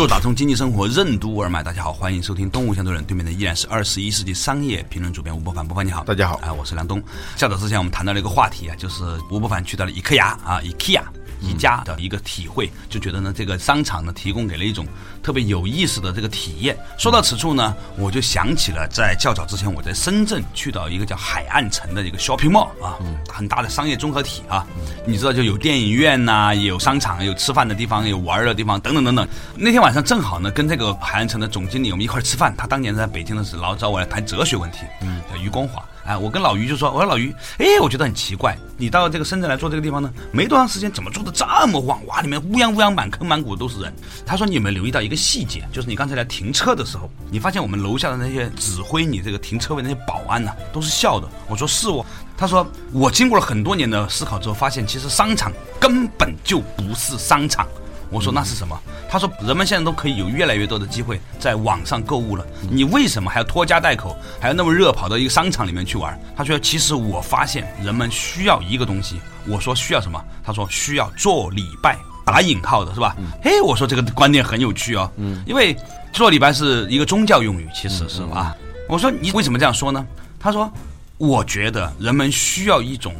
做打通经济生活任督二脉，大家好，欢迎收听《东吴相对论》，对面的依然是二十一世纪商业评论主编吴伯凡，伯凡你好，大家好，啊，我是梁东。较早之前我们谈到了一个话题啊，就是吴伯凡去到了伊克雅啊，IKEA。宜家的一个体会，就觉得呢，这个商场呢提供给了一种特别有意思的这个体验。说到此处呢，我就想起了在较早之前我在深圳去到一个叫海岸城的一个 shopping mall 啊，很大的商业综合体啊。你知道就有电影院呐，有商场，有吃饭的地方，有玩的地方，等等等等。那天晚上正好呢，跟这个海岸城的总经理我们一块吃饭，他当年在北京的时候老找我来谈哲学问题，嗯，叫余光华。哎，我跟老于就说，我说老于，哎，我觉得很奇怪，你到这个深圳来做这个地方呢，没多长时间，怎么做的这么旺？哇，里面乌泱乌泱满坑满谷都是人。他说你有没有留意到一个细节，就是你刚才来停车的时候，你发现我们楼下的那些指挥你这个停车位那些保安呢，都是笑的。我说是哦。他说我经过了很多年的思考之后，发现其实商场根本就不是商场。我说那是什么？他说人们现在都可以有越来越多的机会在网上购物了，你为什么还要拖家带口，还要那么热跑到一个商场里面去玩？他说其实我发现人们需要一个东西。我说需要什么？他说需要做礼拜，打引号的是吧？嘿，我说这个观念很有趣哦，嗯，因为做礼拜是一个宗教用语，其实是吧？我说你为什么这样说呢？他说我觉得人们需要一种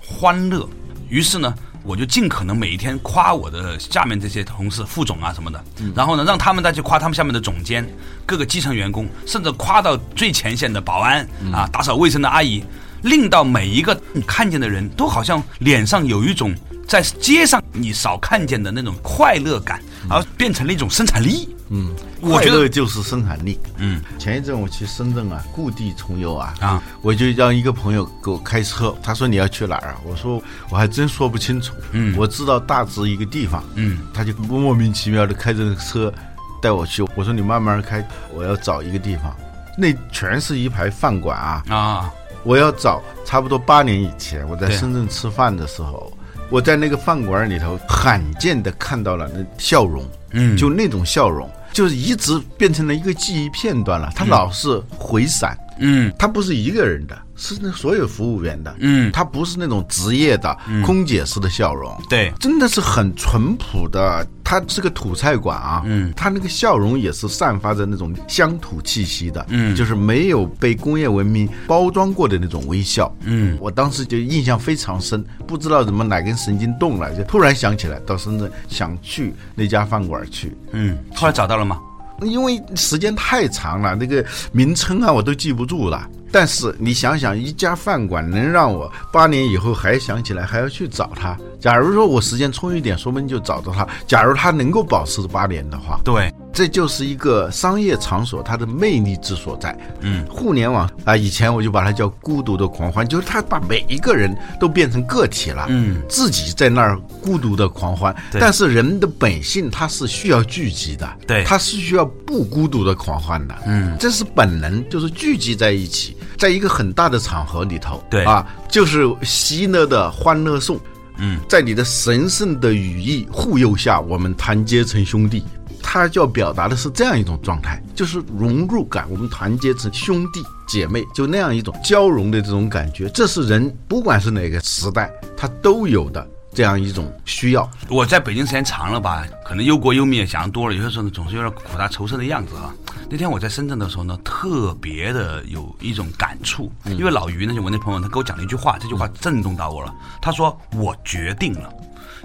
欢乐，于是呢。我就尽可能每一天夸我的下面这些同事、副总啊什么的，然后呢，让他们再去夸他们下面的总监、各个基层员工，甚至夸到最前线的保安啊、打扫卫生的阿姨，令到每一个你看见的人都好像脸上有一种在街上你少看见的那种快乐感，而变成了一种生产力。嗯，我觉得就是生产力。嗯，前一阵我去深圳啊，故地重游啊，啊，我就让一个朋友给我开车，他说你要去哪儿啊？我说我还真说不清楚。嗯，我知道大致一个地方。嗯，他就莫名其妙的开着车带我去。我说你慢慢开，我要找一个地方，那全是一排饭馆啊啊！我要找差不多八年以前我在深圳吃饭的时候，我在那个饭馆里头罕见的看到了那笑容。嗯，就那种笑容，就是一直变成了一个记忆片段了。他老是回闪，嗯，他不是一个人的。是那所有服务员的，嗯，他不是那种职业的空姐式的笑容，对，真的是很淳朴的。他是个土菜馆啊，嗯，他那个笑容也是散发着那种乡土气息的，嗯，就是没有被工业文明包装过的那种微笑，嗯，我当时就印象非常深，不知道怎么哪根神经动了，就突然想起来到深圳想去那家饭馆去，嗯，后来找到了吗？因为时间太长了，那个名称啊我都记不住了。但是你想想，一家饭馆能让我八年以后还想起来，还要去找他。假如说我时间充裕点，说不定就找到他。假如他能够保持八年的话，对。这就是一个商业场所它的魅力之所在。嗯，互联网啊，以前我就把它叫孤独的狂欢，就是它把每一个人都变成个体了。嗯，自己在那儿孤独的狂欢。但是人的本性它是需要聚集的。对，它是需要不孤独的狂欢的。嗯，这是本能，就是聚集在一起，在一个很大的场合里头。对啊，就是喜乐的欢乐颂。嗯，在你的神圣的羽翼护佑下，我们团结成兄弟。他就要表达的是这样一种状态，就是融入感，我们团结成兄弟姐妹，就那样一种交融的这种感觉，这是人不管是哪个时代他都有的这样一种需要。我在北京时间长了吧，可能忧国忧民也想多了，有些时候呢总是有点苦大仇深的样子啊。那天我在深圳的时候呢，特别的有一种感触，因为老于呢就我那朋友，他给我讲了一句话，这句话震动到我了。他说：“我决定了，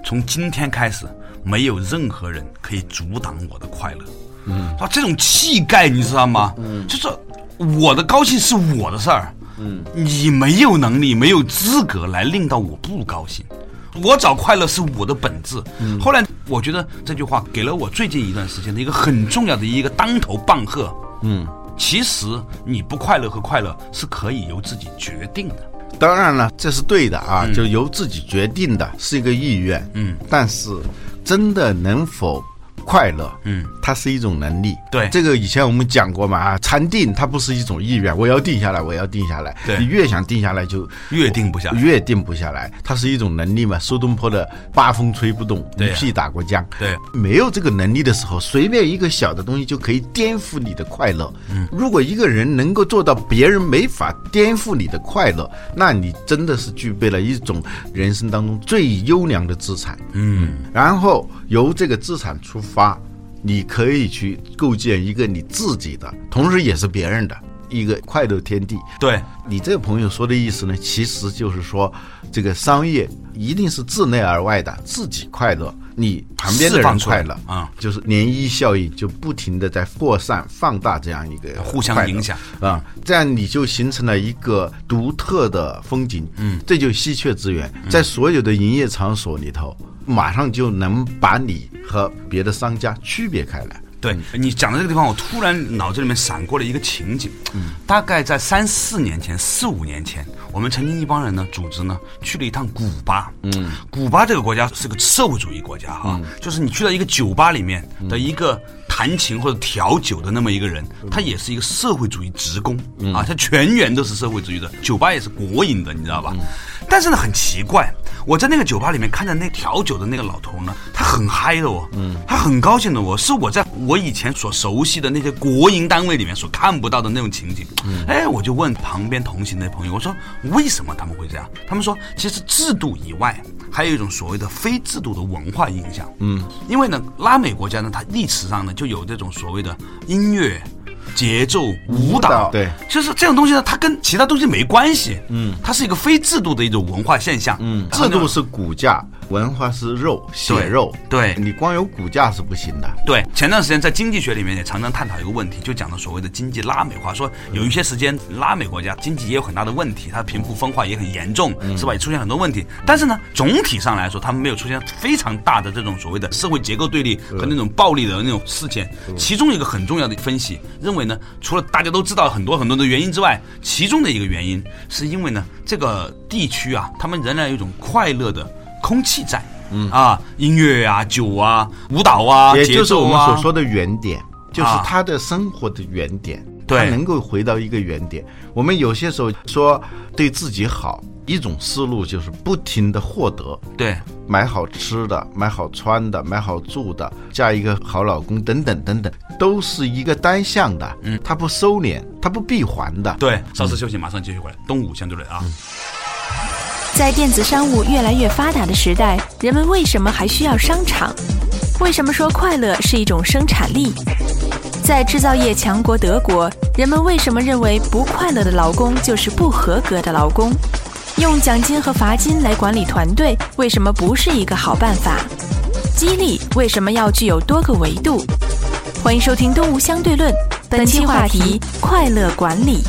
从今天开始。”没有任何人可以阻挡我的快乐，嗯，啊，这种气概你知道吗？嗯，就是我的高兴是我的事儿，嗯，你没有能力，没有资格来令到我不高兴，我找快乐是我的本质。嗯后来我觉得这句话给了我最近一段时间的一个很重要的一个当头棒喝，嗯，其实你不快乐和快乐是可以由自己决定的。当然了，这是对的啊，就由自己决定的，是一个意愿。嗯，但是真的能否？快乐，嗯，它是一种能力。对，这个以前我们讲过嘛啊，禅定它不是一种意愿，我要定下来，我要定下来。对，你越想定下来，就越定不下，越定不下来。它是一种能力嘛。苏东坡的“八风吹不动，一屁打过江”。对，没有这个能力的时候，随便一个小的东西就可以颠覆你的快乐。嗯，如果一个人能够做到别人没法颠覆你的快乐，那你真的是具备了一种人生当中最优良的资产。嗯，然后由这个资产出发。发，你可以去构建一个你自己的，同时也是别人的一个快乐天地。对你这个朋友说的意思呢，其实就是说，这个商业一定是自内而外的，自己快乐，你旁边的人快乐啊，就是涟漪效应，就不停的在扩散、放大这样一个互相影响啊，这样你就形成了一个独特的风景。嗯，这就稀缺资源，在所有的营业场所里头。马上就能把你和别的商家区别开来。对你讲的这个地方，我突然脑子里面闪过了一个情景。嗯，大概在三四年前、四五年前，我们曾经一帮人呢，组织呢去了一趟古巴。嗯，古巴这个国家是个社会主义国家哈，就是你去到一个酒吧里面的一个弹琴或者调酒的那么一个人，他也是一个社会主义职工啊，他全员都是社会主义的，酒吧也是国营的，你知道吧？但是呢，很奇怪。我在那个酒吧里面看着那调酒的那个老头呢，他很嗨的哦，嗯，他很高兴的哦，是我在我以前所熟悉的那些国营单位里面所看不到的那种情景，嗯，哎，我就问旁边同行的朋友，我说为什么他们会这样？他们说，其实制度以外，还有一种所谓的非制度的文化影响，嗯，因为呢，拉美国家呢，它历史上呢就有这种所谓的音乐。节奏舞蹈，对，就是这种东西呢，它跟其他东西没关系，嗯，它是一个非制度的一种文化现象，嗯，制度是骨架。文化是肉血肉，对你光有骨架是不行的。对，前段时间在经济学里面也常常探讨一个问题，就讲到所谓的经济拉美化，说有一些时间拉美国家经济也有很大的问题，它贫富分化也很严重，是吧？也出现很多问题。但是呢，总体上来说，他们没有出现非常大的这种所谓的社会结构对立和那种暴力的那种事件。其中一个很重要的分析认为呢，除了大家都知道很多很多的原因之外，其中的一个原因是因为呢，这个地区啊，他们仍然有一种快乐的。空气在，嗯啊，音乐啊，酒啊，舞蹈啊，也就是我们所说的原点，就是他的生活的原点，对，能够回到一个原点。我们有些时候说对自己好，一种思路就是不停的获得，对，买好吃的，买好穿的，买好住的，嫁一个好老公，等等等等，都是一个单向的，嗯，它不收敛，它不闭环的。对，稍事休息，马上继续回来。东吴相对论啊。在电子商务越来越发达的时代，人们为什么还需要商场？为什么说快乐是一种生产力？在制造业强国德国，人们为什么认为不快乐的劳工就是不合格的劳工？用奖金和罚金来管理团队，为什么不是一个好办法？激励为什么要具有多个维度？欢迎收听《东吴相对论》，本期话题：快乐管理。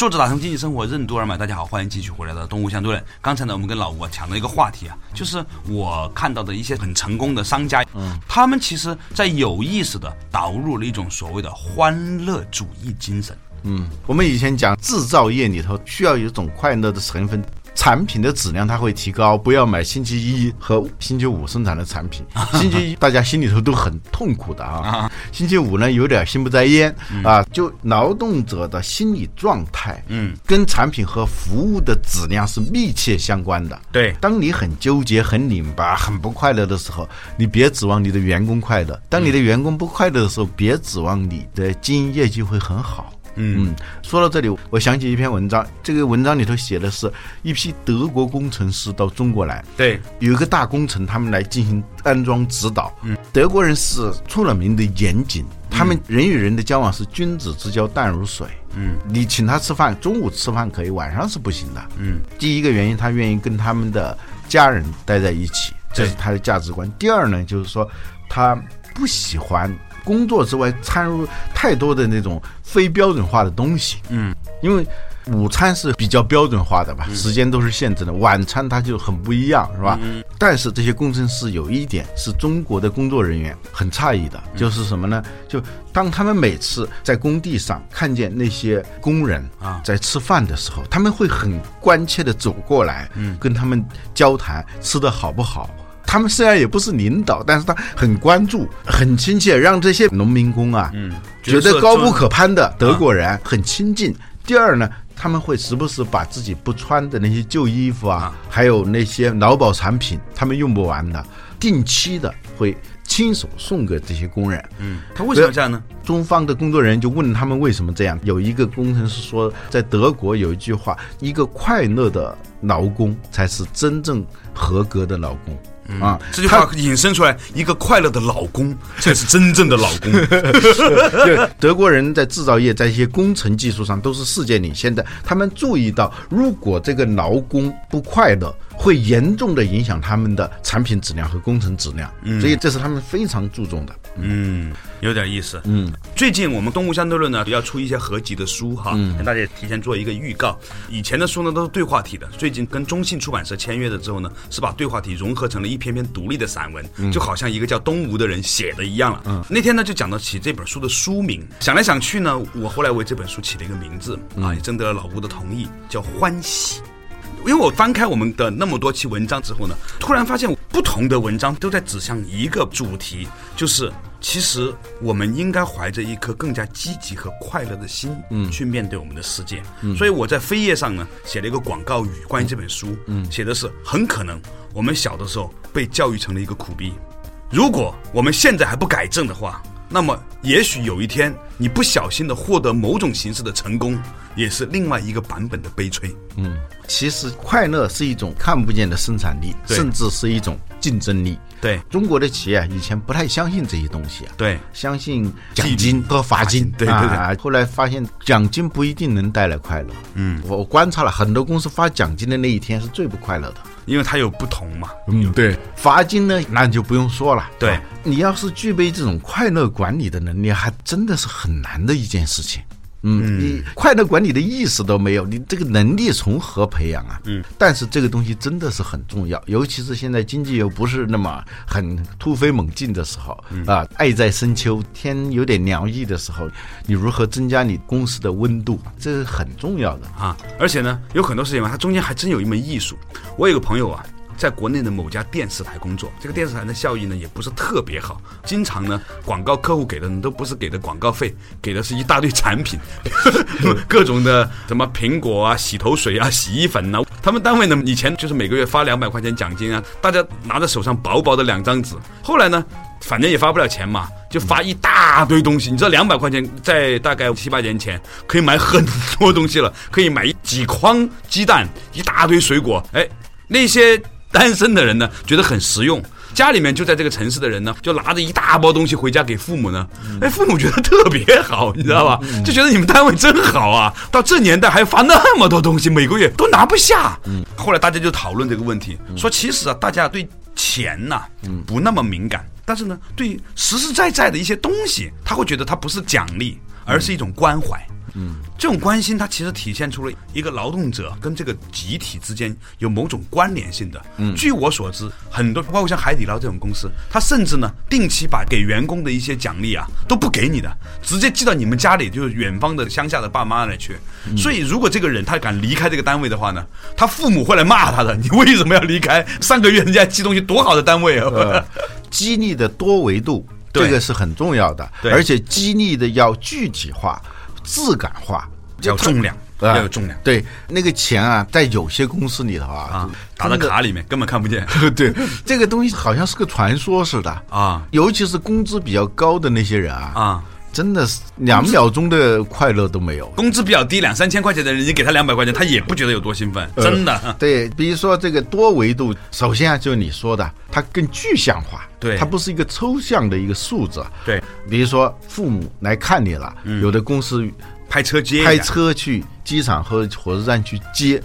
作者打通经济生活任督二脉，大家好，欢迎继续回来的东吴相对论。刚才呢，我们跟老吴抢了一个话题啊，就是我看到的一些很成功的商家，嗯，他们其实在有意识的导入了一种所谓的欢乐主义精神。嗯，我们以前讲制造业里头需要有一种快乐的成分。产品的质量它会提高，不要买星期一和星期五生产的产品。星期一大家心里头都很痛苦的啊，星期五呢有点心不在焉啊。就劳动者的心理状态，嗯，跟产品和服务的质量是密切相关的。对，当你很纠结、很拧巴、很不快乐的时候，你别指望你的员工快乐；当你的员工不快乐的时候，别指望你的经营业绩会很好。嗯，说到这里，我想起一篇文章，这个文章里头写的是一批德国工程师到中国来，对，有一个大工程，他们来进行安装指导。嗯，德国人是出了名的严谨，他们人与人的交往是君子之交淡如水。嗯，你请他吃饭，中午吃饭可以，晚上是不行的。嗯，第一个原因，他愿意跟他们的家人待在一起，这是他的价值观。第二呢，就是说他不喜欢。工作之外掺入太多的那种非标准化的东西，嗯，因为午餐是比较标准化的吧，时间都是限制的。晚餐它就很不一样，是吧？但是这些工程师有一点是中国的工作人员很诧异的，就是什么呢？就当他们每次在工地上看见那些工人啊在吃饭的时候，他们会很关切的走过来，嗯，跟他们交谈吃的好不好。他们虽然也不是领导，但是他很关注、很亲切，让这些农民工啊，嗯，觉得高不可攀的德国人很亲近。第二呢，他们会时不时把自己不穿的那些旧衣服啊，还有那些劳保产品，他们用不完的，定期的会亲手送给这些工人。嗯，他为什么这样呢？中方的工作人员就问他们为什么这样。有一个工程师说，在德国有一句话：一个快乐的劳工才是真正合格的劳工。啊，这句话引申出来，一个快乐的老公才是真正的老公。对，德国人在制造业，在一些工程技术上都是世界领先的。他们注意到，如果这个劳工不快乐。会严重的影响他们的产品质量和工程质量，所以这是他们非常注重的。嗯，有点意思。嗯，最近我们东吴相对论呢要出一些合集的书哈，跟大家提前做一个预告。以前的书呢都是对话体的，最近跟中信出版社签约了之后呢，是把对话体融合成了一篇篇独立的散文，就好像一个叫东吴的人写的一样了。嗯，那天呢就讲到起这本书的书名，想来想去呢，我后来为这本书起了一个名字啊，也征得了老吴的同意，叫欢喜。因为我翻开我们的那么多期文章之后呢，突然发现不同的文章都在指向一个主题，就是其实我们应该怀着一颗更加积极和快乐的心，嗯，去面对我们的世界。嗯，所以我在扉页上呢写了一个广告语，关于这本书，嗯，写的是很可能我们小的时候被教育成了一个苦逼，如果我们现在还不改正的话。那么，也许有一天你不小心的获得某种形式的成功，也是另外一个版本的悲催。嗯，其实快乐是一种看不见的生产力，甚至是一种竞争力。对，中国的企业以前不太相信这些东西啊。对，相信奖金和罚金。对对对。后来发现奖金不一定能带来快乐。嗯，我观察了很多公司发奖金的那一天是最不快乐的。因为它有不同嘛，嗯，对，罚金呢，那就不用说了。对，你要是具备这种快乐管理的能力，还真的是很难的一件事情。嗯，你快乐管理的意识都没有，你这个能力从何培养啊？嗯，但是这个东西真的是很重要，尤其是现在经济又不是那么很突飞猛进的时候啊，爱在深秋，天有点凉意的时候，你如何增加你公司的温度，这是很重要的啊。而且呢，有很多事情嘛，它中间还真有一门艺术。我有个朋友啊。在国内的某家电视台工作，这个电视台的效益呢也不是特别好，经常呢广告客户给的都不是给的广告费，给的是一大堆产品，各种的什么苹果啊、洗头水啊、洗衣粉呐。他们单位呢以前就是每个月发两百块钱奖金啊，大家拿在手上薄薄的两张纸。后来呢，反正也发不了钱嘛，就发一大堆东西。你知道两百块钱在大概七八年前可以买很多东西了，可以买几筐鸡蛋、一大堆水果。哎，那些。单身的人呢，觉得很实用；家里面就在这个城市的人呢，就拿着一大包东西回家给父母呢。哎，父母觉得特别好，你知道吧？就觉得你们单位真好啊！到这年代还发那么多东西，每个月都拿不下。嗯，后来大家就讨论这个问题，说其实啊，大家对钱呐，不那么敏感，但是呢，对实实在在的一些东西，他会觉得它不是奖励，而是一种关怀。嗯，这种关心它其实体现出了一个劳动者跟这个集体之间有某种关联性的。嗯，据我所知，很多包括像海底捞这种公司，它甚至呢定期把给员工的一些奖励啊都不给你的，直接寄到你们家里，就是远方的乡下的爸妈那去。所以，如果这个人他敢离开这个单位的话呢，他父母会来骂他的。你为什么要离开？上个月人家寄东西多好的单位啊！激励的多维度，这个是很重要的，而且激励的要具体化。质感化，要重量，要有重量。对，那个钱啊，在有些公司里头啊，打到卡里面根本看不见。对，这个东西好像是个传说似的啊。尤其是工资比较高的那些人啊，啊，真的是两秒钟的快乐都没有。工资比较低，两三千块钱的人，你给他两百块钱，他也不觉得有多兴奋。真的。对，比如说这个多维度，首先啊，就是你说的，它更具象化。对，它不是一个抽象的一个数字。对，比如说父母来看你了，有的公司派车接，派车去机场和火车站去接，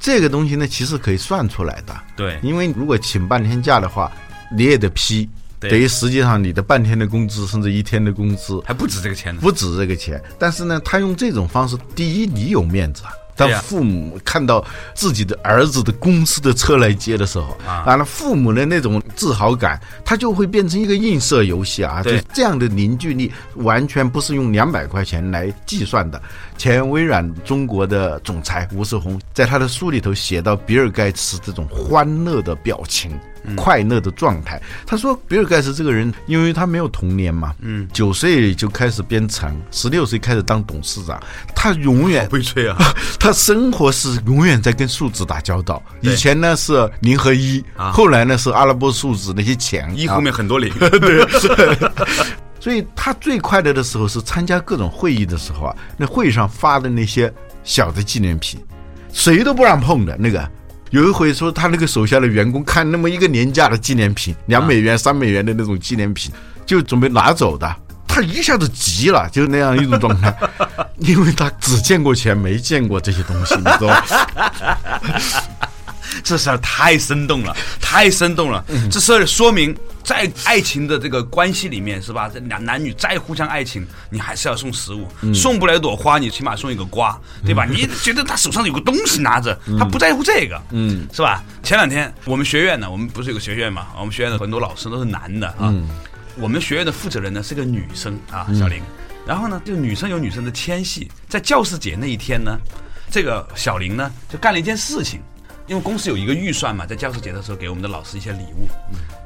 这个东西呢，其实可以算出来的。对，因为如果请半天假的话，你也得批，等于实际上你的半天的工资甚至一天的工资还不止这个钱呢，不止这个钱。但是呢，他用这种方式，第一，你有面子啊。当父母看到自己的儿子的公司的车来接的时候，啊，完了父母的那种自豪感，他就会变成一个映射游戏啊。对，这样的凝聚力完全不是用两百块钱来计算的。前微软中国的总裁吴世宏在他的书里头写到比尔盖茨这种欢乐的表情。快乐的状态。他说，比尔盖茨这个人，因为他没有童年嘛，嗯，九岁就开始编程，十六岁开始当董事长，他永远悲催啊。他生活是永远在跟数字打交道。以前呢是零和一，后来呢是阿拉伯数字那些钱，一后面很多零。对，所以他最快乐的时候是参加各种会议的时候啊，那会上发的那些小的纪念品，谁都不让碰的那个。有一回说，他那个手下的员工看那么一个廉价的纪念品，两美元、三美元的那种纪念品，就准备拿走的，他一下子急了，就是那样一种状态，因为他只见过钱，没见过这些东西，你知道吗？这事儿太生动了，太生动了。这事儿说明，在爱情的这个关系里面，是吧？这两男女再互相爱情，你还是要送食物，送不来一朵花，你起码送一个瓜，对吧？你觉得他手上有个东西拿着，他不在乎这个，嗯，是吧？前两天我们学院呢，我们不是有个学院嘛？我们学院的很多老师都是男的啊。我们学院的负责人呢是个女生啊，小玲。然后呢，就女生有女生的纤细，在教师节那一天呢，这个小玲呢就干了一件事情。因为公司有一个预算嘛，在教师节的时候给我们的老师一些礼物，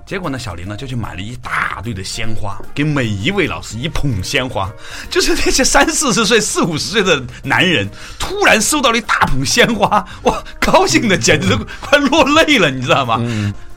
结果呢，小林呢就去买了一大堆的鲜花，给每一位老师一捧鲜花，就是那些三四十岁、四五十岁的男人，突然收到了一大捧鲜花，哇，高兴的简直都快落泪了，你知道吗？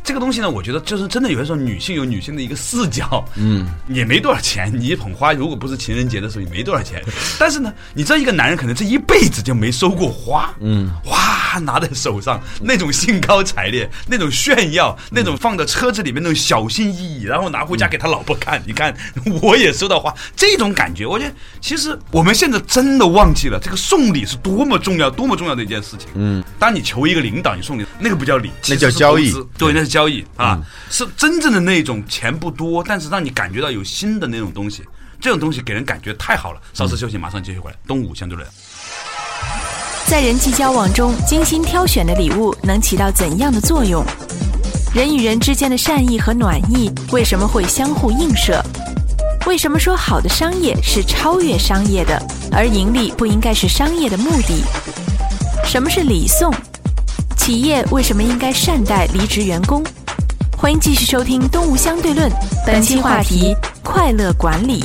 这个东西呢，我觉得就是真的，有的时候女性有女性的一个视角，嗯，也没多少钱。你一捧花，如果不是情人节的时候，也没多少钱。但是呢，你这一个男人可能这一辈子就没收过花，嗯，哇，拿在手上那种兴高采烈，那种炫耀，那种放在车子里面那种小心翼翼，然后拿回家给他老婆看，你看 我也收到花，这种感觉，我觉得其实我们现在真的忘记了这个送礼是多么重要、多么重要的一件事情。嗯，当你求一个领导，你送礼，那个不叫礼，那叫交易，对，那是。交易啊，是真正的那种钱不多，但是让你感觉到有新的那种东西，这种东西给人感觉太好了。稍事休息，马上继续回来。东吴相对论，在人际交往中，精心挑选的礼物能起到怎样的作用？人与人之间的善意和暖意为什么会相互映射？为什么说好的商业是超越商业的，而盈利不应该是商业的目的？什么是礼送？企业为什么应该善待离职员工？欢迎继续收听《东吴相对论》，本期话题：快乐管理。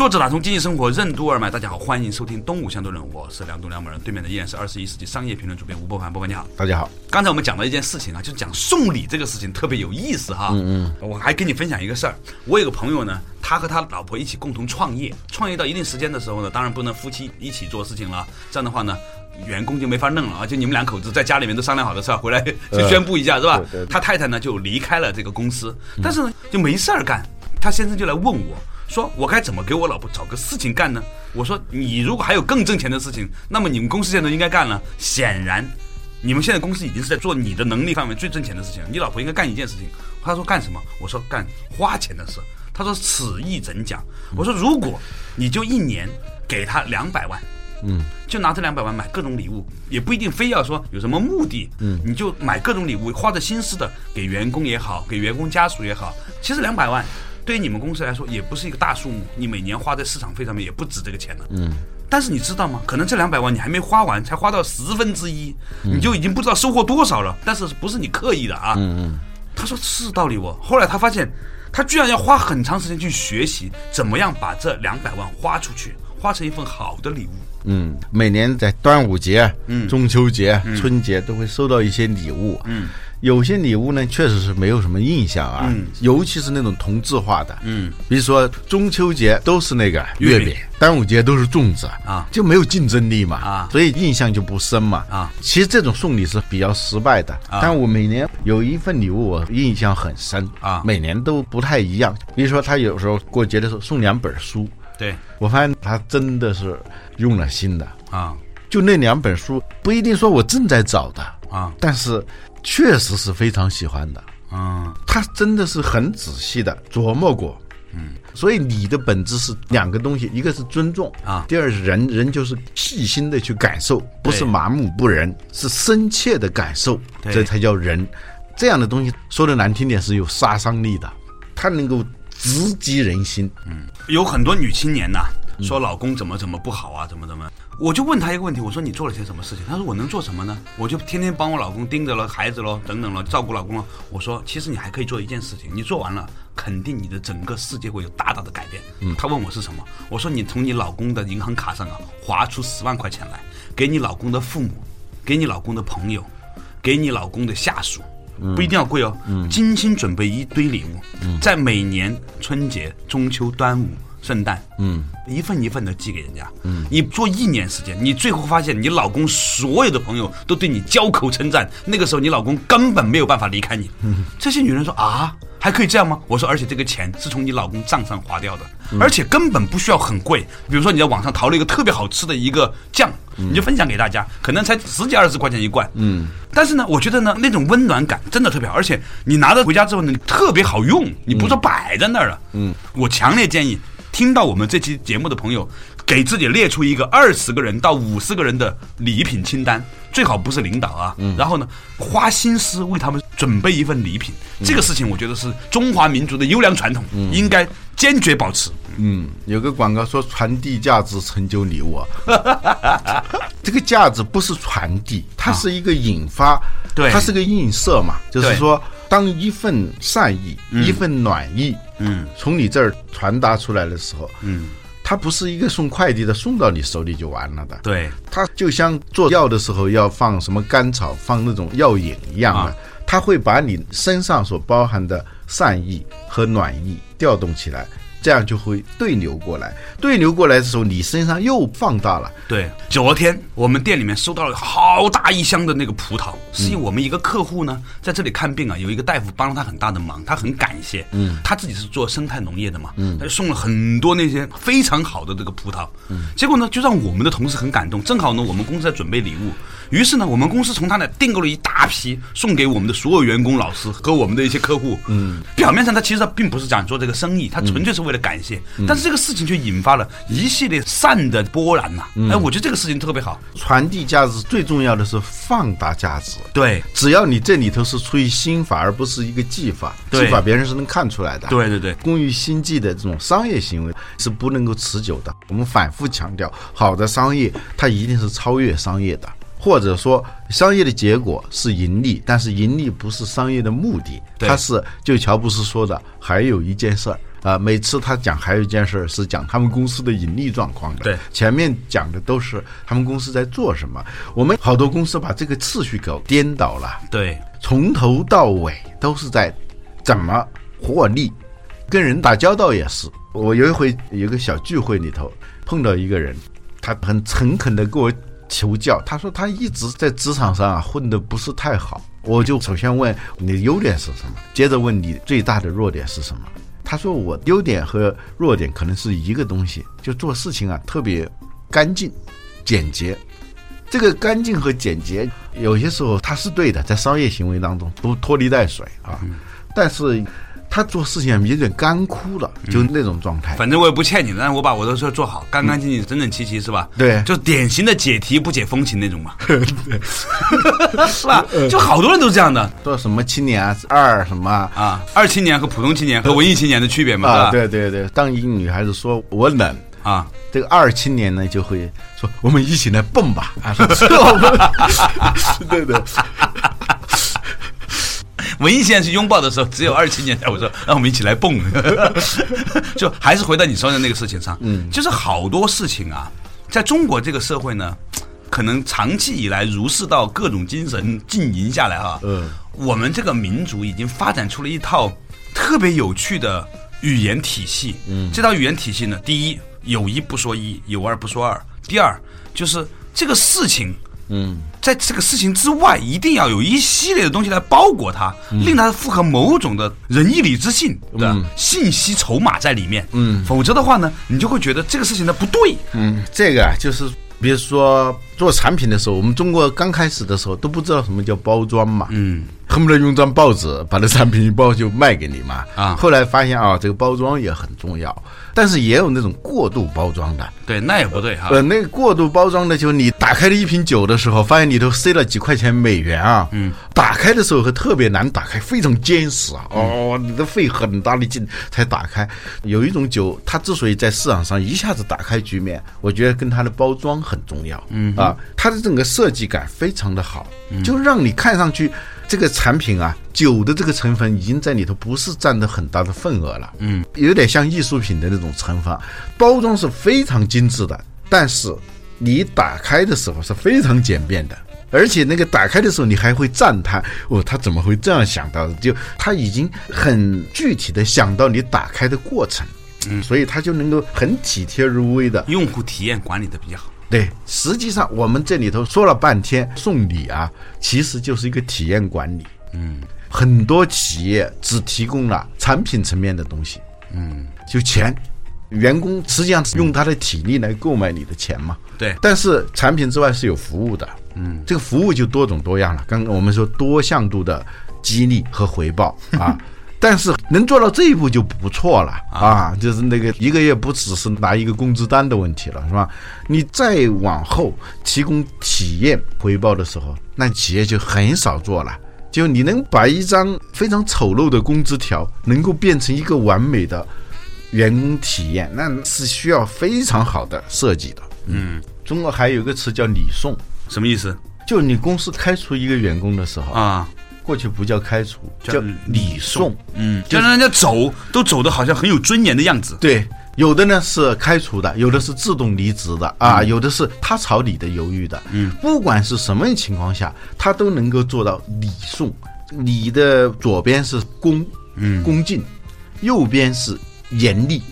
作者打通经济生活任督二脉，大家好，欢迎收听《东吴相对论》，我是梁东梁某人，对面的依然是二十一世纪商业评论主编吴伯凡，伯凡你好，大家好。刚才我们讲到一件事情啊，就是讲送礼这个事情特别有意思哈。嗯嗯。我还跟你分享一个事儿，我有个朋友呢，他和他老婆一起共同创业，创业到一定时间的时候呢，当然不能夫妻一起做事情了，这样的话呢，员工就没法弄了啊，就你们两口子在家里面都商量好的事儿，回来就宣布一下是吧？他太太呢就离开了这个公司，但是呢就没事儿干，他先生就来问我。说我该怎么给我老婆找个事情干呢？我说你如果还有更挣钱的事情，那么你们公司现在应该干了。显然，你们现在公司已经是在做你的能力范围最挣钱的事情。你老婆应该干一件事情。他说干什么？我说干花钱的事。他说此意怎讲？我说如果你就一年给他两百万，嗯，就拿这两百万买各种礼物，也不一定非要说有什么目的，嗯，你就买各种礼物，花着心思的给员工也好，给员工家属也好，其实两百万。对于你们公司来说，也不是一个大数目，你每年花在市场费上面也不止这个钱了。嗯，但是你知道吗？可能这两百万你还没花完，才花到十分之一，你就已经不知道收获多少了。但是不是你刻意的啊？嗯嗯。他说是道理我。后来他发现，他居然要花很长时间去学习，怎么样把这两百万花出去，花成一份好的礼物。嗯，每年在端午节、嗯，中秋节、春节都会收到一些礼物。嗯。有些礼物呢，确实是没有什么印象啊，尤其是那种同质化的，嗯，比如说中秋节都是那个月饼，端午节都是粽子啊，就没有竞争力嘛啊，所以印象就不深嘛。啊。其实这种送礼是比较失败的，但我每年有一份礼物我印象很深啊，每年都不太一样。比如说他有时候过节的时候送两本书，对。我发现他真的是用了心的。啊，就那两本书不一定说我正在找的啊，但是。确实是非常喜欢的，嗯，他真的是很仔细的琢磨过，嗯，所以你的本质是两个东西，一个是尊重啊，第二是人，人就是细心的去感受，不是麻木不仁，是深切的感受，这才叫人。这样的东西说的难听点是有杀伤力的，它能够直击人心。嗯，有很多女青年呐。说老公怎么怎么不好啊，怎么怎么？我就问他一个问题，我说你做了些什么事情？他说我能做什么呢？我就天天帮我老公盯着了孩子喽，等等了，照顾老公了。我说其实你还可以做一件事情，你做完了，肯定你的整个世界会有大大的改变。嗯，他问我是什么？我说你从你老公的银行卡上啊划出十万块钱来，给你老公的父母，给你老公的朋友，给你老公的下属，不一定要贵哦，精心准备一堆礼物，在每年春节、中秋、端午。圣诞，嗯，一份一份的寄给人家，嗯，你做一年时间，你最后发现你老公所有的朋友都对你交口称赞，那个时候你老公根本没有办法离开你。嗯。这些女人说啊，还可以这样吗？我说，而且这个钱是从你老公账上划掉的，而且根本不需要很贵。比如说你在网上淘了一个特别好吃的一个酱，你就分享给大家，可能才十几二十块钱一罐，嗯，但是呢，我觉得呢，那种温暖感真的特别好，而且你拿着回家之后呢，特别好用，你不是摆在那儿了，嗯，我强烈建议。听到我们这期节目的朋友，给自己列出一个二十个人到五十个人的礼品清单，最好不是领导啊。然后呢，花心思为他们准备一份礼品，这个事情我觉得是中华民族的优良传统，应该坚决保持。嗯，有个广告说传递价值，成就礼物。这个价值不是传递，它是一个引发，对，它是个映射嘛，就是说。当一份善意、一份暖意，嗯，从你这儿传达出来的时候，嗯，它不是一个送快递的送到你手里就完了的，对，它就像做药的时候要放什么甘草、放那种药引一样的，它会把你身上所包含的善意和暖意调动起来。这样就会对流过来，对流过来的时候，你身上又放大了。对，昨天我们店里面收到了好大一箱的那个葡萄，是我们一个客户呢在这里看病啊，有一个大夫帮了他很大的忙，他很感谢。嗯，他自己是做生态农业的嘛，嗯，他就送了很多那些非常好的这个葡萄。嗯，结果呢，就让我们的同事很感动。正好呢，我们公司在准备礼物，于是呢，我们公司从他那订购了一大批，送给我们的所有员工、老师和我们的一些客户。嗯，表面上他其实并不是想做这个生意，他纯粹是为。了感谢，但是这个事情却引发了一系列善的波澜呐！哎，我觉得这个事情特别好。传递价值最重要的是放大价值。对，只要你这里头是出于心法，而不是一个技法，技法别人是能看出来的。对对对，工于心计的这种商业行为是不能够持久的。我们反复强调，好的商业它一定是超越商业的，或者说商业的结果是盈利，但是盈利不是商业的目的。它是就乔布斯说的，还有一件事儿。啊，每次他讲还有一件事儿是讲他们公司的盈利状况的。对，前面讲的都是他们公司在做什么。我们好多公司把这个次序搞颠倒了。对，从头到尾都是在怎么获利，跟人打交道也是。我有一回有个小聚会里头碰到一个人，他很诚恳的跟我求教，他说他一直在职场上啊混的不是太好。我就首先问你的优点是什么，接着问你最大的弱点是什么。他说：“我优点和弱点可能是一个东西，就做事情啊特别干净、简洁。这个干净和简洁有些时候它是对的，在商业行为当中不拖泥带水啊，但是。”他做事情有点干枯了，就那种状态。反正我也不欠你的，但是我把我的事做好，干干净净、整整齐齐，是吧？对，就典型的解题不解风情那种嘛，是吧？就好多人都这样的。做什么青年啊，二什么啊？二青年和普通青年和文艺青年的区别嘛？啊，对对对。当一个女孩子说我冷啊，这个二青年呢就会说我们一起来蹦吧啊，对对。文艺现在是拥抱的时候，只有二七年代，我说让我们一起来蹦，就还是回到你说的那个事情上，嗯，就是好多事情啊，在中国这个社会呢，可能长期以来儒释道各种精神浸淫下来啊，嗯，我们这个民族已经发展出了一套特别有趣的语言体系，嗯，这套语言体系呢，第一有一不说一，有二不说二，第二就是这个事情。嗯，在这个事情之外，一定要有一系列的东西来包裹它，令它符合某种的仁义礼智信的信息筹码在里面。嗯，否则的话呢，你就会觉得这个事情的不对。嗯，这个啊，就是比如说做产品的时候，我们中国刚开始的时候都不知道什么叫包装嘛。嗯，恨不得用张报纸把这产品一包就卖给你嘛。啊后来发现啊，这个包装也很重要，但是也有那种过度包装的。对，那也不对哈。呃，那个过度包装的，就是你打开了一瓶酒的时候，发现里头塞了几块钱美元啊。嗯。打开的时候会特别难打开，非常坚实啊。哦，你得费很大的劲才打开。有一种酒，它之所以在市场上一下子打开局面，我觉得跟它的包装很重要。嗯。啊，它的整个设计感非常的好，就让你看上去这个产品啊，酒的这个成分已经在里头不是占的很大的份额了。嗯。有点像艺术品的那种成分，包装是非常精致的，但是你打开的时候是非常简便的。而且那个打开的时候，你还会赞叹哦，他怎么会这样想到的？就他已经很具体的想到你打开的过程，嗯，所以他就能够很体贴入微的。用户体验管理的比较好。对，实际上我们这里头说了半天送礼啊，其实就是一个体验管理。嗯，很多企业只提供了产品层面的东西，嗯，就钱，员工实际上是用他的体力来购买你的钱嘛。对，但是产品之外是有服务的，嗯，这个服务就多种多样了。刚刚我们说多向度的激励和回报啊，但是能做到这一步就不错了啊，就是那个一个月不只是拿一个工资单的问题了，是吧？你再往后提供体验回报的时候，那企业就很少做了。就你能把一张非常丑陋的工资条能够变成一个完美的员工体验，那是需要非常好的设计的。嗯，中国还有一个词叫礼送，什么意思？就你公司开除一个员工的时候啊，过去不叫开除，叫礼送。嗯，就让人家走都走的好像很有尊严的样子。对，有的呢是开除的，有的是自动离职的啊，有的是他朝你的犹豫的。嗯，不管是什么情况下，他都能够做到礼送。你的左边是恭，嗯，恭敬，右边是严厉。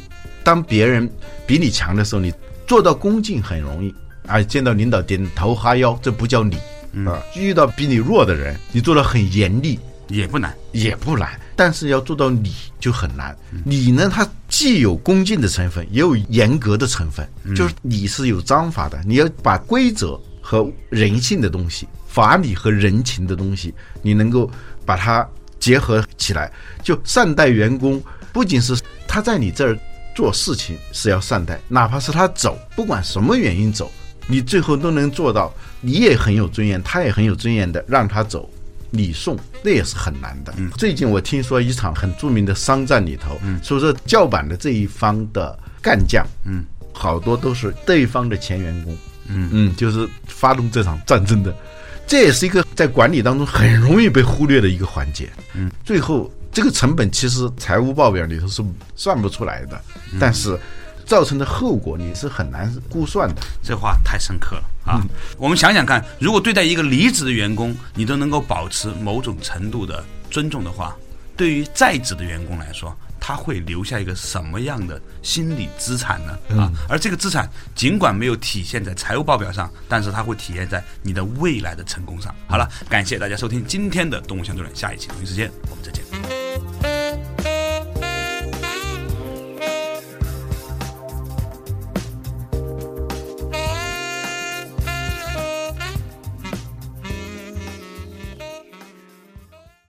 当别人比你强的时候，你做到恭敬很容易啊，见到领导点头哈腰，这不叫礼啊。遇到比你弱的人，你做的很严厉也不难，也不难，但是要做到礼就很难。礼呢，它既有恭敬的成分，也有严格的成分，就是礼是有章法的，你要把规则和人性的东西、法理和人情的东西，你能够把它结合起来，就善待员工，不仅是他在你这儿。做事情是要善待，哪怕是他走，不管什么原因走，你最后都能做到，你也很有尊严，他也很有尊严的让他走，礼送那也是很难的。最近我听说一场很著名的商战里头，嗯。说是叫板的这一方的干将，嗯，好多都是对方的前员工，嗯。嗯，就是发动这场战争的，这也是一个在管理当中很容易被忽略的一个环节，嗯，最后。这个成本其实财务报表里头是算不出来的，但是造成的后果你是很难估算的。这话太深刻了啊！我们想想看，如果对待一个离职的员工，你都能够保持某种程度的尊重的话，对于在职的员工来说，他会留下一个什么样的心理资产呢？啊，而这个资产尽管没有体现在财务报表上，但是它会体现在你的未来的成功上。好了，感谢大家收听今天的动物相对论，下一期同一时间我们再见。